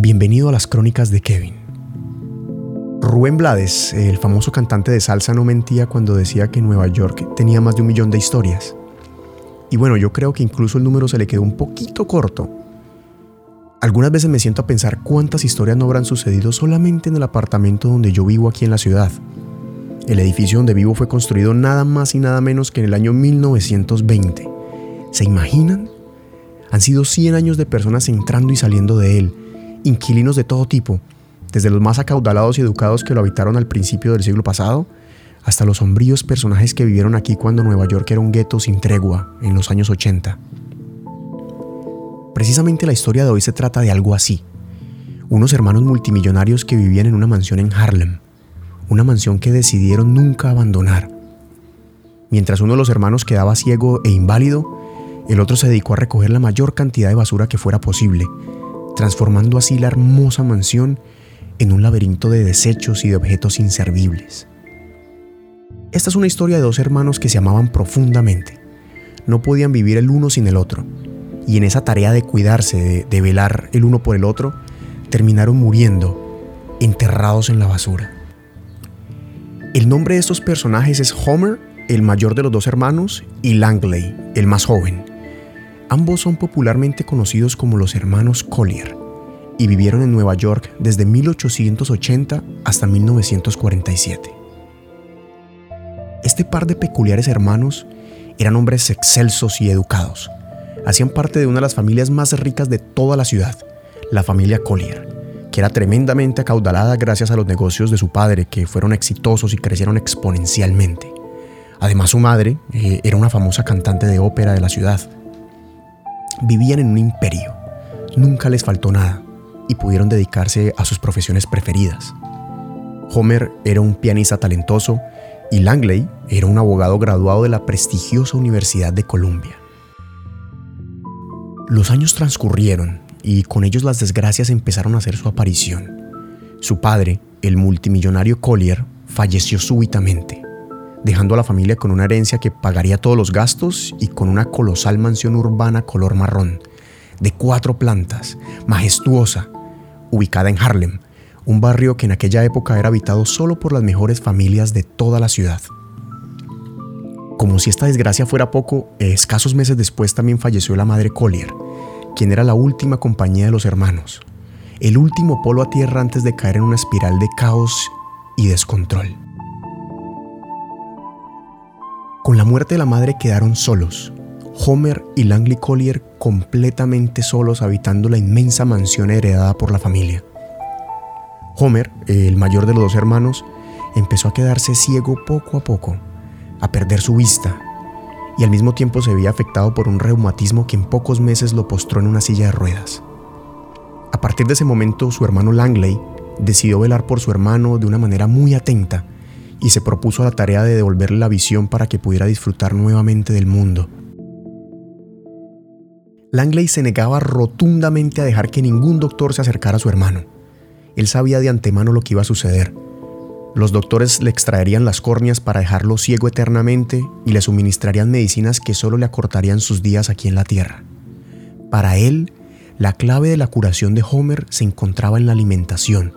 Bienvenido a las crónicas de Kevin. Rubén Blades, el famoso cantante de salsa, no mentía cuando decía que Nueva York tenía más de un millón de historias. Y bueno, yo creo que incluso el número se le quedó un poquito corto. Algunas veces me siento a pensar cuántas historias no habrán sucedido solamente en el apartamento donde yo vivo aquí en la ciudad. El edificio donde vivo fue construido nada más y nada menos que en el año 1920. ¿Se imaginan? Han sido 100 años de personas entrando y saliendo de él, inquilinos de todo tipo, desde los más acaudalados y educados que lo habitaron al principio del siglo pasado, hasta los sombríos personajes que vivieron aquí cuando Nueva York era un gueto sin tregua en los años 80. Precisamente la historia de hoy se trata de algo así. Unos hermanos multimillonarios que vivían en una mansión en Harlem, una mansión que decidieron nunca abandonar. Mientras uno de los hermanos quedaba ciego e inválido, el otro se dedicó a recoger la mayor cantidad de basura que fuera posible, transformando así la hermosa mansión en un laberinto de desechos y de objetos inservibles. Esta es una historia de dos hermanos que se amaban profundamente. No podían vivir el uno sin el otro, y en esa tarea de cuidarse, de, velar el uno por el otro, terminaron muriendo, enterrados en la basura. El nombre de estos personajes es Homer, el mayor de los dos hermanos, y Langley, el más joven. Ambos son popularmente conocidos como los hermanos Collier y vivieron en Nueva York desde 1880 hasta 1947. Este par de peculiares hermanos eran hombres excelsos y educados. Hacían parte de una de las familias más ricas de toda la ciudad, la familia Collier, que era tremendamente acaudalada gracias a los negocios de su padre, que fueron exitosos y crecieron exponencialmente. Además, su madre eh, era una famosa cantante de ópera de la ciudad Vivían en un imperio, nunca les faltó nada y pudieron dedicarse a sus profesiones preferidas. Homer era un pianista talentoso y Langley era un abogado graduado de la prestigiosa Universidad de Columbia. Los años transcurrieron y con ellos las desgracias empezaron a hacer su aparición. Su padre, el multimillonario Collier, falleció súbitamente dejando a la familia con una herencia que pagaría todos los gastos y con una colosal mansión urbana color marrón, de cuatro plantas, majestuosa, ubicada en Harlem, un barrio que en aquella época era habitado solo por las mejores familias de toda la ciudad. Como si esta desgracia fuera poco, escasos meses después también falleció la madre Collier, quien era la última compañía de los hermanos, el último polo a tierra antes de caer en una espiral de caos y descontrol. Con la muerte de la madre quedaron solos. Homer y Langley Collier completamente solos habitando la inmensa mansión heredada por la familia. Homer, el mayor de los dos hermanos, empezó a quedarse ciego poco a poco, a perder su vista, y al mismo tiempo se veía afectado por un reumatismo que en pocos meses lo postró en una silla de ruedas. A partir de ese momento, su hermano Langley decidió velar por su hermano de una manera muy atenta y se propuso la tarea de devolverle la visión para que pudiera disfrutar nuevamente del mundo. Langley se negaba rotundamente a dejar que ningún doctor se acercara a su hermano. Él sabía de antemano lo que iba a suceder. Los doctores le extraerían las córneas para dejarlo ciego eternamente y le suministrarían medicinas que solo le acortarían sus días aquí en la Tierra. Para él, la clave de la curación de Homer se encontraba en la alimentación,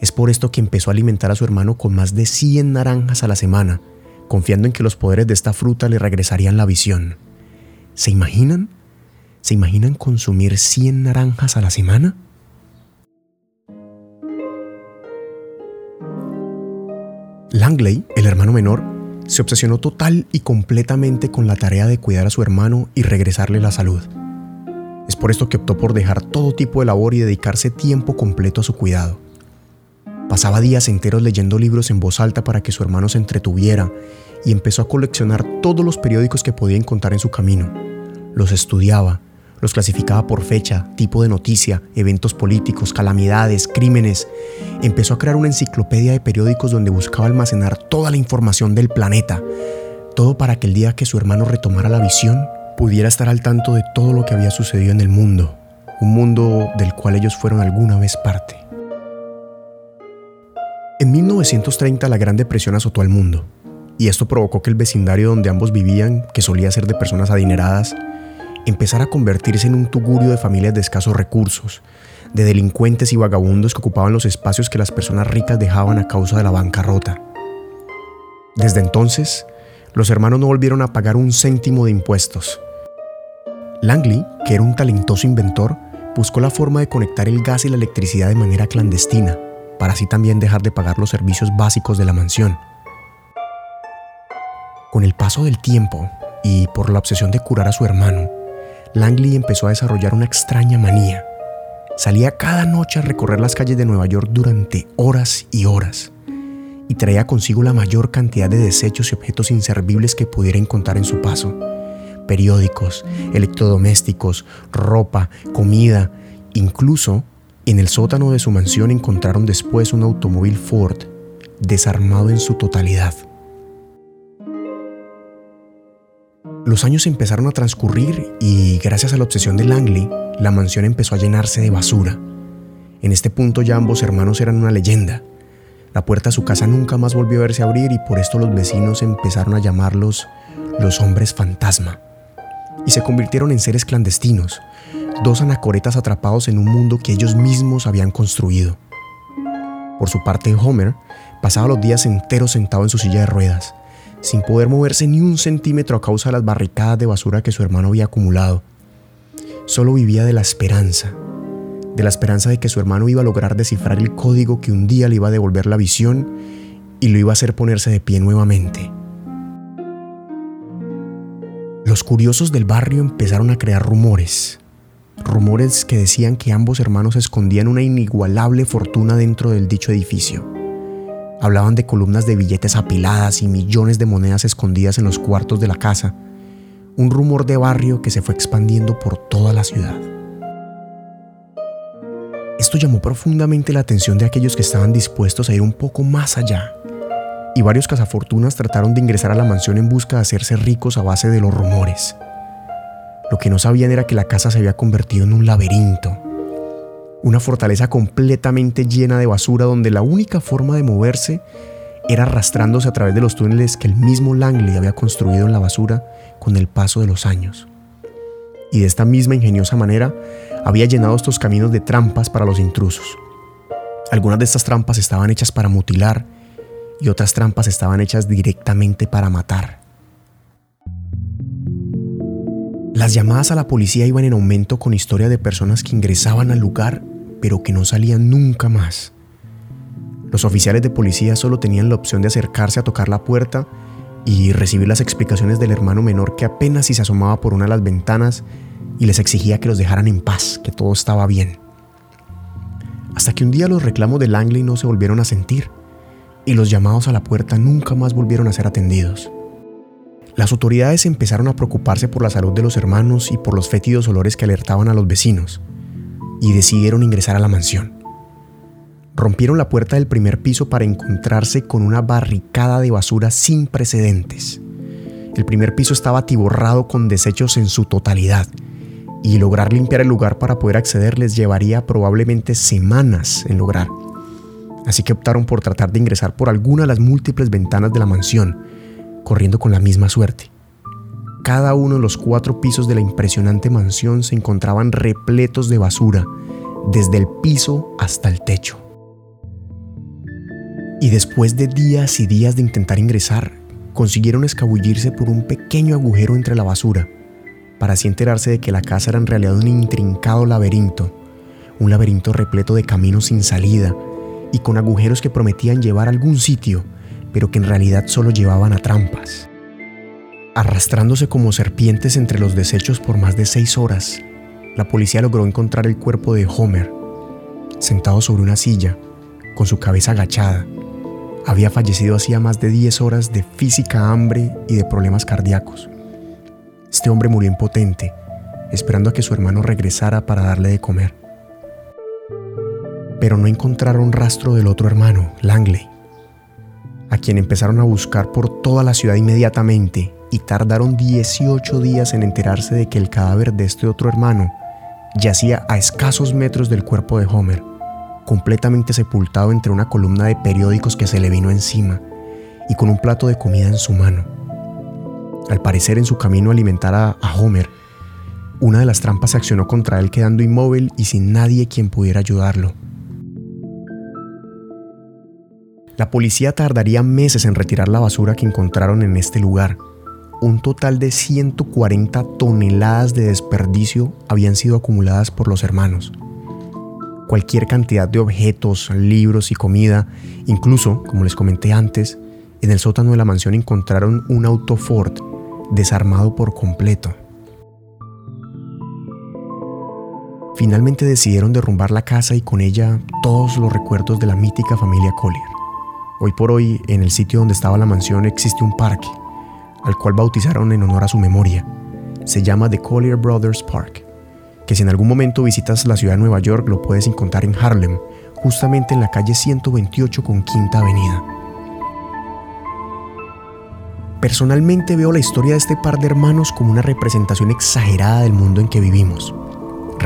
es por esto que empezó a alimentar a su hermano con más de 100 naranjas a la semana, confiando en que los poderes de esta fruta le regresarían la visión. ¿Se imaginan? ¿Se imaginan consumir 100 naranjas a la semana? Langley, el hermano menor, se obsesionó total y completamente con la tarea de cuidar a su hermano y regresarle la salud. Es por esto que optó por dejar todo tipo de labor y dedicarse tiempo completo a su cuidado. Pasaba días enteros leyendo libros en voz alta para que su hermano se entretuviera y empezó a coleccionar todos los periódicos que podía encontrar en su camino. Los estudiaba, los clasificaba por fecha, tipo de noticia, eventos políticos, calamidades, crímenes. Empezó a crear una enciclopedia de periódicos donde buscaba almacenar toda la información del planeta. Todo para que el día que su hermano retomara la visión, pudiera estar al tanto de todo lo que había sucedido en el mundo, un mundo del cual ellos fueron alguna vez parte. En 1930 la Gran Depresión azotó al mundo, y esto provocó que el vecindario donde ambos vivían, que solía ser de personas adineradas, empezara a convertirse en un tugurio de familias de escasos recursos, de delincuentes y vagabundos que ocupaban los espacios que las personas ricas dejaban a causa de la bancarrota. Desde entonces, los hermanos no volvieron a pagar un céntimo de impuestos. Langley, que era un talentoso inventor, buscó la forma de conectar el gas y la electricidad de manera clandestina, para así también dejar de pagar los servicios básicos de la mansión. Con el paso del tiempo y por la obsesión de curar a su hermano, Langley empezó a desarrollar una extraña manía. Salía cada noche a recorrer las calles de Nueva York durante horas y horas y traía consigo la mayor cantidad de desechos y objetos inservibles que pudiera encontrar en su paso. Periódicos, electrodomésticos, ropa, comida, incluso en el sótano de su mansión encontraron después un automóvil Ford desarmado en su totalidad. Los años empezaron a transcurrir y gracias a la obsesión de Langley, la mansión empezó a llenarse de basura. En este punto ya ambos hermanos eran una leyenda. La puerta a su casa nunca más volvió a verse abrir y por esto los vecinos empezaron a llamarlos los hombres fantasma. Y se convirtieron en seres clandestinos, dos anacoretas atrapados en un mundo que ellos mismos habían construido. Por su parte, Homer pasaba los días enteros sentado en su silla de ruedas, sin poder moverse ni un centímetro a causa de las barricadas de basura que su hermano había acumulado. Solo vivía de la esperanza de la esperanza de que su hermano iba a lograr descifrar el código que un día le iba a devolver la visión y lo iba a hacer ponerse de pie nuevamente. Los curiosos del barrio empezaron a crear rumores, rumores que decían que ambos hermanos escondían una inigualable fortuna dentro del dicho edificio. Hablaban de columnas de billetes apiladas y millones de monedas escondidas en los cuartos de la casa, un rumor de barrio que se fue expandiendo por toda la ciudad. Esto llamó profundamente la atención de aquellos que estaban dispuestos a ir un poco más allá. Y varios cazafortunas trataron de ingresar a la mansión en busca de hacerse ricos a base de los rumores. Lo que no sabían era que la casa se había convertido en un laberinto. Una fortaleza completamente llena de basura donde la única forma de moverse era arrastrándose a través de los túneles que el mismo Langley había construido en la basura con el paso de los años. Y de esta misma ingeniosa manera había llenado estos caminos de trampas para los intrusos. Algunas de estas trampas estaban hechas para mutilar y otras trampas estaban hechas directamente para matar. Las llamadas a la policía iban en aumento con historia de personas que ingresaban al lugar pero que no salían nunca más. Los oficiales de policía solo tenían la opción de acercarse a tocar la puerta y recibir las explicaciones del hermano menor que apenas si se asomaba por una de las ventanas y les exigía que los dejaran en paz, que todo estaba bien. Hasta que un día los reclamos de Langley no se volvieron a sentir y los llamados a la puerta nunca más volvieron a ser atendidos. Las autoridades empezaron a preocuparse por la salud de los hermanos y por los fétidos olores que alertaban a los vecinos y decidieron ingresar a la mansión. Rompieron la puerta del primer piso para encontrarse con una barricada de basura sin precedentes. El primer piso estaba atiborrado con desechos en su totalidad y lograr limpiar el lugar para poder acceder les llevaría probablemente semanas en lograr. Así que optaron por tratar de ingresar por alguna de las múltiples ventanas de la mansión, corriendo con la misma suerte. Cada uno de los cuatro pisos de la impresionante mansión se encontraban repletos de basura, desde el piso hasta el techo. Y después de días y días de intentar ingresar, consiguieron escabullirse por un pequeño agujero entre la basura para así enterarse de que la casa era en realidad un intrincado laberinto, un laberinto repleto de caminos sin salida y con agujeros que prometían llevar a algún sitio, pero que en realidad solo llevaban a trampas. Arrastrándose como serpientes entre los desechos por más de seis horas, la policía logró encontrar el cuerpo de Homer, sentado sobre una silla, con su cabeza agachada. Había fallecido hacía más de 10 horas de física hambre y de problemas cardíacos. Este hombre murió impotente, esperando a que su hermano regresara para darle de comer. Pero no encontraron rastro del otro hermano, Langley, a quien empezaron a buscar por toda la ciudad inmediatamente y tardaron 18 días en enterarse de que el cadáver de este otro hermano yacía a escasos metros del cuerpo de Homer, completamente sepultado entre una columna de periódicos que se le vino encima y con un plato de comida en su mano. Al parecer en su camino a alimentar a, Homer, Una de las trampas se accionó contra él quedando inmóvil y sin nadie quien pudiera ayudarlo. La policía tardaría meses en retirar la basura que encontraron en este lugar. Un total de 140 toneladas de desperdicio habían sido acumuladas por los hermanos. Cualquier cantidad de objetos, libros y comida, incluso, como les comenté antes, en el sótano de la mansión encontraron un auto Ford desarmado por completo. Finalmente decidieron derrumbar la casa y con ella todos los recuerdos de la mítica familia Collier. Hoy por hoy, en el sitio donde estaba la mansión existe un parque, al cual bautizaron en honor a su memoria. Se llama The Collier Brothers Park, que si en algún momento visitas la ciudad de Nueva York lo puedes encontrar en Harlem, justamente en la calle 128 con Quinta Avenida. Personalmente veo la historia de este par de hermanos como una representación exagerada del mundo en que vivimos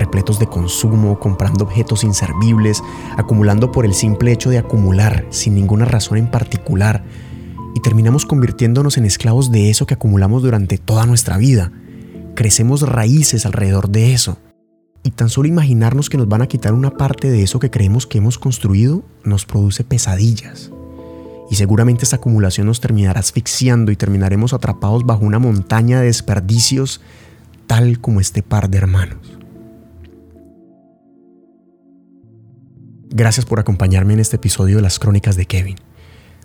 repletos de consumo, comprando objetos inservibles, acumulando por el simple hecho de acumular, sin ninguna razón en particular, y terminamos convirtiéndonos en esclavos de eso que acumulamos durante toda nuestra vida. Crecemos raíces alrededor de eso. Y tan solo imaginarnos que nos van a quitar una parte de eso que creemos que hemos construido nos produce pesadillas. Y seguramente esta acumulación nos terminará asfixiando y terminaremos atrapados bajo una montaña de desperdicios tal como este par de hermanos. Gracias por acompañarme en este episodio de las Crónicas de Kevin.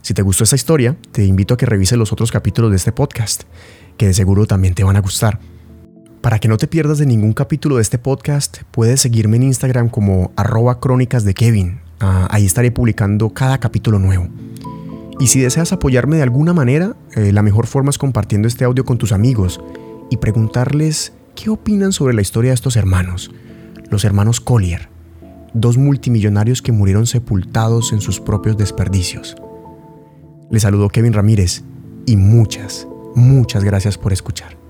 Si te gustó esta historia, te invito a que revises los otros capítulos de este podcast, que de seguro también te van a gustar. Para que no te pierdas de ningún capítulo de este podcast, puedes seguirme en Instagram como arroba crónicas de Kevin. Ah, ahí estaré publicando cada capítulo nuevo. Y si deseas apoyarme de alguna manera, eh, la mejor forma es compartiendo este audio con tus amigos y preguntarles qué opinan sobre la historia de estos hermanos, los hermanos Collier dos multimillonarios que murieron sepultados en sus propios desperdicios. Les saludó Kevin Ramírez y muchas, muchas gracias por escuchar.